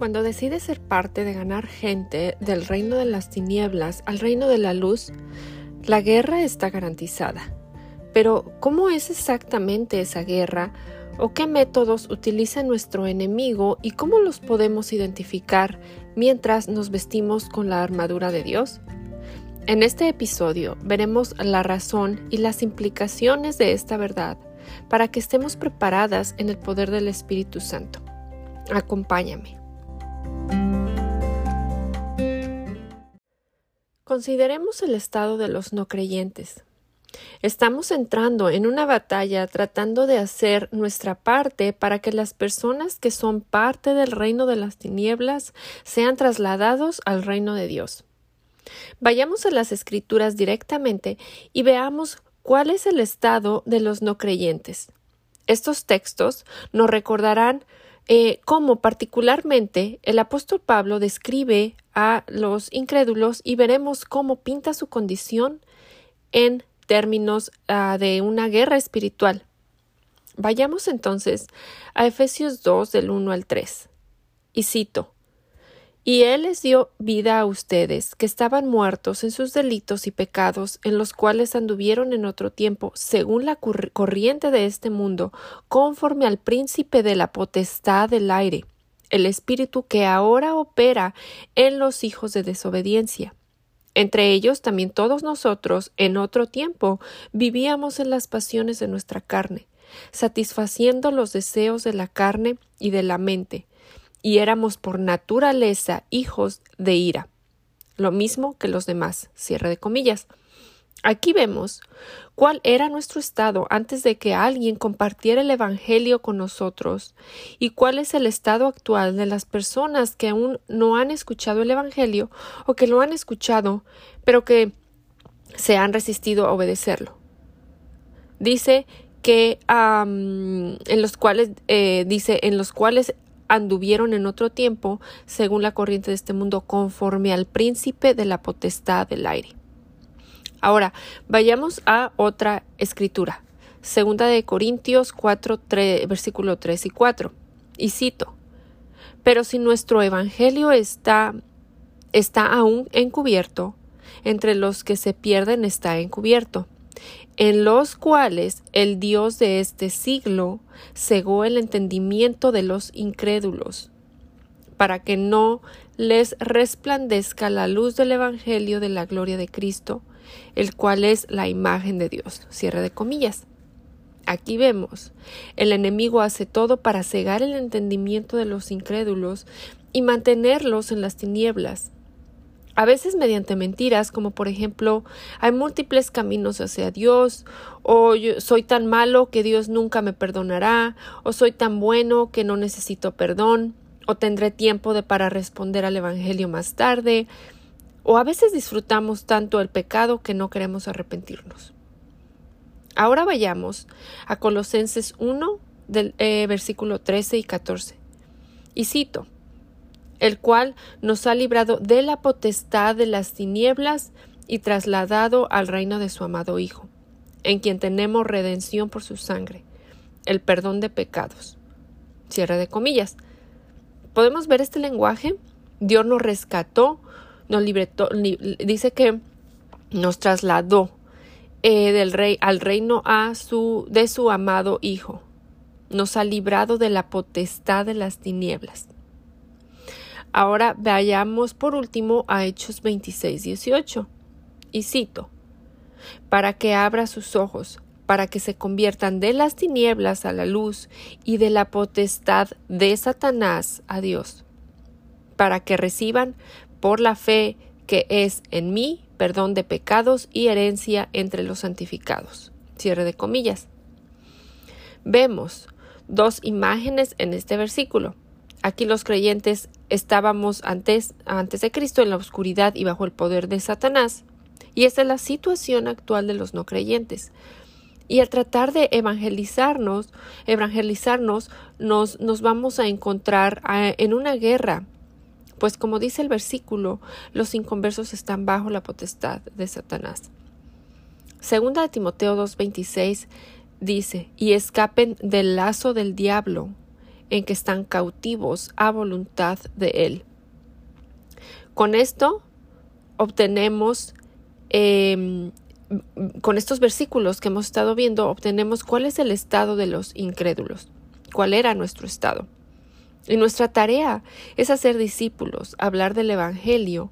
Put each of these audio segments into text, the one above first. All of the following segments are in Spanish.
Cuando decides ser parte de ganar gente del reino de las tinieblas al reino de la luz, la guerra está garantizada. Pero, ¿cómo es exactamente esa guerra? ¿O qué métodos utiliza nuestro enemigo y cómo los podemos identificar mientras nos vestimos con la armadura de Dios? En este episodio veremos la razón y las implicaciones de esta verdad para que estemos preparadas en el poder del Espíritu Santo. Acompáñame. Consideremos el estado de los no creyentes. Estamos entrando en una batalla tratando de hacer nuestra parte para que las personas que son parte del reino de las tinieblas sean trasladados al reino de Dios. Vayamos a las escrituras directamente y veamos cuál es el estado de los no creyentes. Estos textos nos recordarán eh, cómo particularmente el apóstol Pablo describe a los incrédulos y veremos cómo pinta su condición en términos ah, de una guerra espiritual. Vayamos entonces a Efesios 2 del 1 al 3. Y cito y Él les dio vida a ustedes, que estaban muertos en sus delitos y pecados, en los cuales anduvieron en otro tiempo, según la corriente de este mundo, conforme al príncipe de la potestad del aire, el espíritu que ahora opera en los hijos de desobediencia. Entre ellos también todos nosotros, en otro tiempo, vivíamos en las pasiones de nuestra carne, satisfaciendo los deseos de la carne y de la mente y éramos por naturaleza hijos de ira, lo mismo que los demás. Cierre de comillas. Aquí vemos cuál era nuestro estado antes de que alguien compartiera el Evangelio con nosotros y cuál es el estado actual de las personas que aún no han escuchado el Evangelio o que lo han escuchado pero que se han resistido a obedecerlo. Dice que en los cuales eh, dice en los cuales anduvieron en otro tiempo, según la corriente de este mundo, conforme al príncipe de la potestad del aire. Ahora, vayamos a otra escritura. Segunda de Corintios 4, versículo 3 y 4. Y cito, pero si nuestro evangelio está, está aún encubierto, entre los que se pierden está encubierto, en los cuales el Dios de este siglo cegó el entendimiento de los incrédulos, para que no les resplandezca la luz del Evangelio de la gloria de Cristo, el cual es la imagen de Dios. Cierre de comillas. Aquí vemos, el enemigo hace todo para cegar el entendimiento de los incrédulos y mantenerlos en las tinieblas a veces mediante mentiras, como por ejemplo, hay múltiples caminos hacia Dios, o yo soy tan malo que Dios nunca me perdonará, o soy tan bueno que no necesito perdón, o tendré tiempo de para responder al Evangelio más tarde, o a veces disfrutamos tanto el pecado que no queremos arrepentirnos. Ahora vayamos a Colosenses 1 del eh, versículo 13 y 14. Y cito el cual nos ha librado de la potestad de las tinieblas y trasladado al reino de su amado Hijo, en quien tenemos redención por su sangre, el perdón de pecados. Cierre de comillas. ¿Podemos ver este lenguaje? Dios nos rescató, nos libertó, dice que nos trasladó eh, del rey al reino su, de su amado Hijo. Nos ha librado de la potestad de las tinieblas. Ahora vayamos por último a Hechos 26, 18. Y cito, para que abra sus ojos, para que se conviertan de las tinieblas a la luz y de la potestad de Satanás a Dios, para que reciban por la fe que es en mí perdón de pecados y herencia entre los santificados. Cierre de comillas. Vemos dos imágenes en este versículo. Aquí los creyentes estábamos antes, antes de Cristo en la oscuridad y bajo el poder de Satanás. Y esa es la situación actual de los no creyentes. Y al tratar de evangelizarnos, evangelizarnos, nos, nos vamos a encontrar en una guerra. Pues como dice el versículo, los inconversos están bajo la potestad de Satanás. Segunda de Timoteo 2.26 dice, y escapen del lazo del diablo, en que están cautivos a voluntad de Él. Con esto obtenemos, em, con estos versículos que hemos estado viendo, obtenemos cuál es el estado de los incrédulos, cuál era nuestro estado. Y nuestra tarea es hacer discípulos, hablar del Evangelio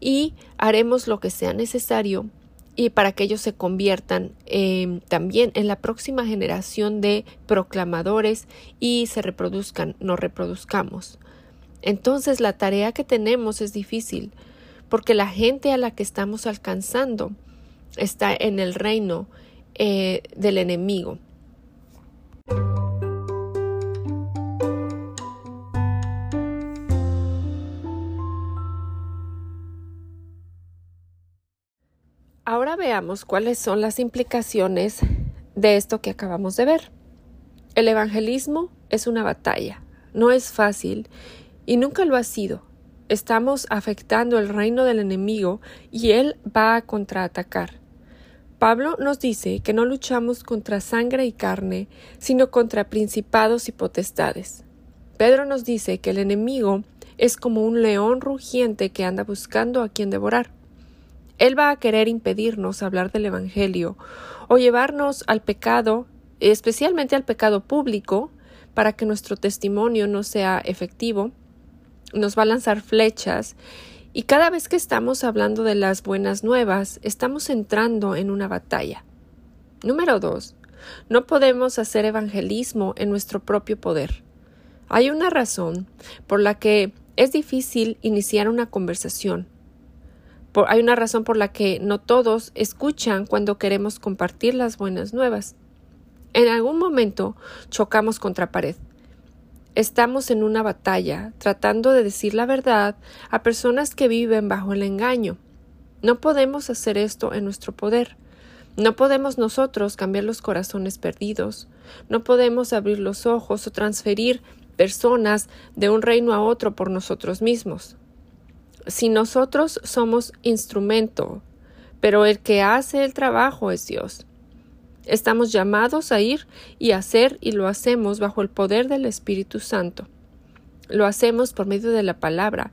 y haremos lo que sea necesario y para que ellos se conviertan em, también en la próxima generación de proclamadores y se reproduzcan, nos reproduzcamos. Entonces la tarea que tenemos es difícil, porque la gente a la que estamos alcanzando está en el reino eh, del enemigo. Veamos cuáles son las implicaciones de esto que acabamos de ver. El evangelismo es una batalla, no es fácil y nunca lo ha sido. Estamos afectando el reino del enemigo y él va a contraatacar. Pablo nos dice que no luchamos contra sangre y carne, sino contra principados y potestades. Pedro nos dice que el enemigo es como un león rugiente que anda buscando a quien devorar. Él va a querer impedirnos hablar del Evangelio o llevarnos al pecado, especialmente al pecado público, para que nuestro testimonio no sea efectivo. Nos va a lanzar flechas y cada vez que estamos hablando de las buenas nuevas, estamos entrando en una batalla. Número dos, no podemos hacer evangelismo en nuestro propio poder. Hay una razón por la que es difícil iniciar una conversación hay una razón por la que no todos escuchan cuando queremos compartir las buenas nuevas. En algún momento chocamos contra pared. Estamos en una batalla tratando de decir la verdad a personas que viven bajo el engaño. No podemos hacer esto en nuestro poder. No podemos nosotros cambiar los corazones perdidos. No podemos abrir los ojos o transferir personas de un reino a otro por nosotros mismos si nosotros somos instrumento, pero el que hace el trabajo es Dios. Estamos llamados a ir y hacer y lo hacemos bajo el poder del Espíritu Santo. Lo hacemos por medio de la palabra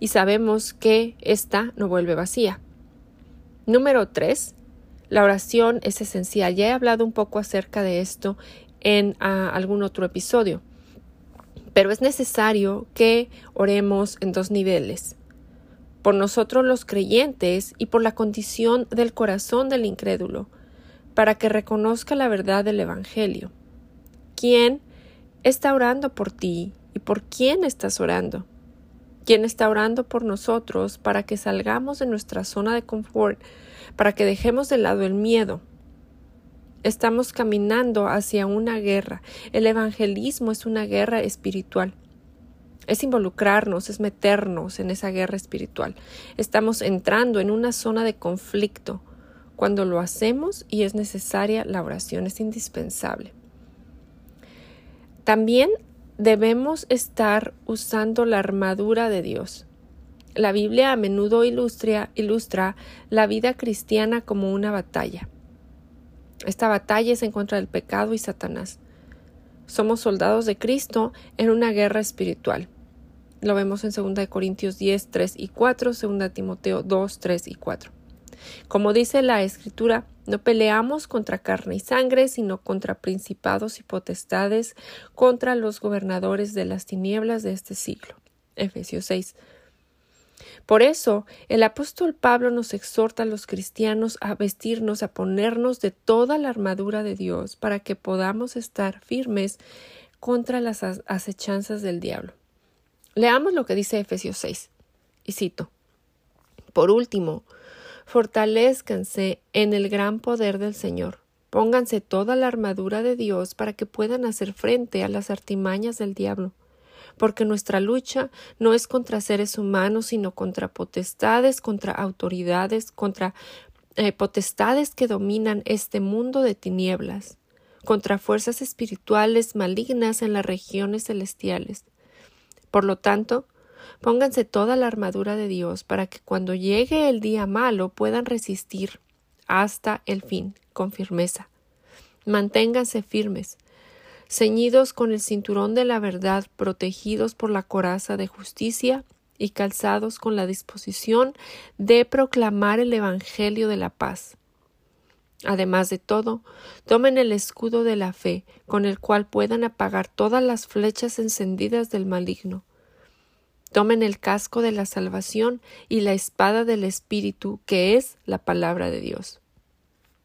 y sabemos que ésta no vuelve vacía. Número tres, la oración es esencial. Ya he hablado un poco acerca de esto en ah, algún otro episodio, pero es necesario que oremos en dos niveles por nosotros los creyentes y por la condición del corazón del incrédulo, para que reconozca la verdad del Evangelio. ¿Quién está orando por ti y por quién estás orando? ¿Quién está orando por nosotros para que salgamos de nuestra zona de confort, para que dejemos de lado el miedo? Estamos caminando hacia una guerra. El evangelismo es una guerra espiritual es involucrarnos, es meternos en esa guerra espiritual. Estamos entrando en una zona de conflicto. Cuando lo hacemos y es necesaria, la oración es indispensable. También debemos estar usando la armadura de Dios. La Biblia a menudo ilustra, ilustra la vida cristiana como una batalla. Esta batalla es en contra del pecado y Satanás. Somos soldados de Cristo en una guerra espiritual. Lo vemos en 2 Corintios 10, 3 y 4, 2 Timoteo 2, 3 y 4. Como dice la Escritura, no peleamos contra carne y sangre, sino contra principados y potestades, contra los gobernadores de las tinieblas de este siglo. Efesios 6. Por eso, el apóstol Pablo nos exhorta a los cristianos a vestirnos, a ponernos de toda la armadura de Dios para que podamos estar firmes contra las acechanzas del diablo. Leamos lo que dice Efesios 6. Y cito. Por último, fortalezcanse en el gran poder del Señor. Pónganse toda la armadura de Dios para que puedan hacer frente a las artimañas del diablo. Porque nuestra lucha no es contra seres humanos, sino contra potestades, contra autoridades, contra eh, potestades que dominan este mundo de tinieblas, contra fuerzas espirituales malignas en las regiones celestiales. Por lo tanto, pónganse toda la armadura de Dios para que cuando llegue el día malo puedan resistir hasta el fin con firmeza. Manténganse firmes. ceñidos con el cinturón de la verdad, protegidos por la coraza de justicia y calzados con la disposición de proclamar el Evangelio de la paz. Además de todo, tomen el escudo de la fe, con el cual puedan apagar todas las flechas encendidas del maligno. Tomen el casco de la salvación y la espada del Espíritu, que es la palabra de Dios.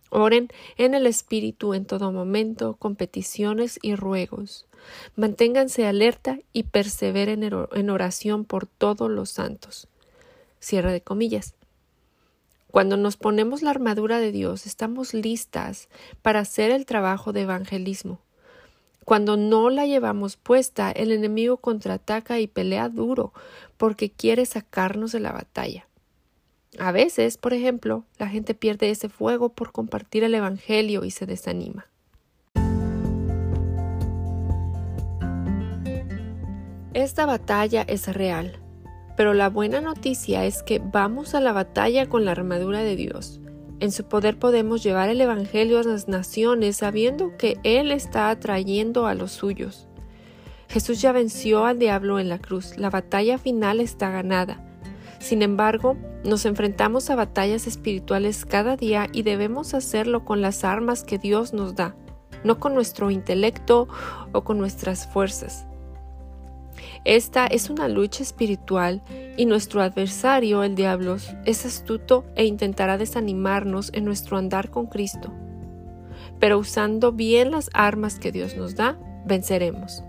Oren en el Espíritu en todo momento, con peticiones y ruegos. Manténganse alerta y perseveren en oración por todos los santos. Cierra de comillas. Cuando nos ponemos la armadura de Dios, estamos listas para hacer el trabajo de evangelismo. Cuando no la llevamos puesta, el enemigo contraataca y pelea duro porque quiere sacarnos de la batalla. A veces, por ejemplo, la gente pierde ese fuego por compartir el Evangelio y se desanima. Esta batalla es real. Pero la buena noticia es que vamos a la batalla con la armadura de Dios. En su poder podemos llevar el Evangelio a las naciones sabiendo que Él está atrayendo a los suyos. Jesús ya venció al diablo en la cruz. La batalla final está ganada. Sin embargo, nos enfrentamos a batallas espirituales cada día y debemos hacerlo con las armas que Dios nos da, no con nuestro intelecto o con nuestras fuerzas. Esta es una lucha espiritual y nuestro adversario, el diablo, es astuto e intentará desanimarnos en nuestro andar con Cristo. Pero usando bien las armas que Dios nos da, venceremos.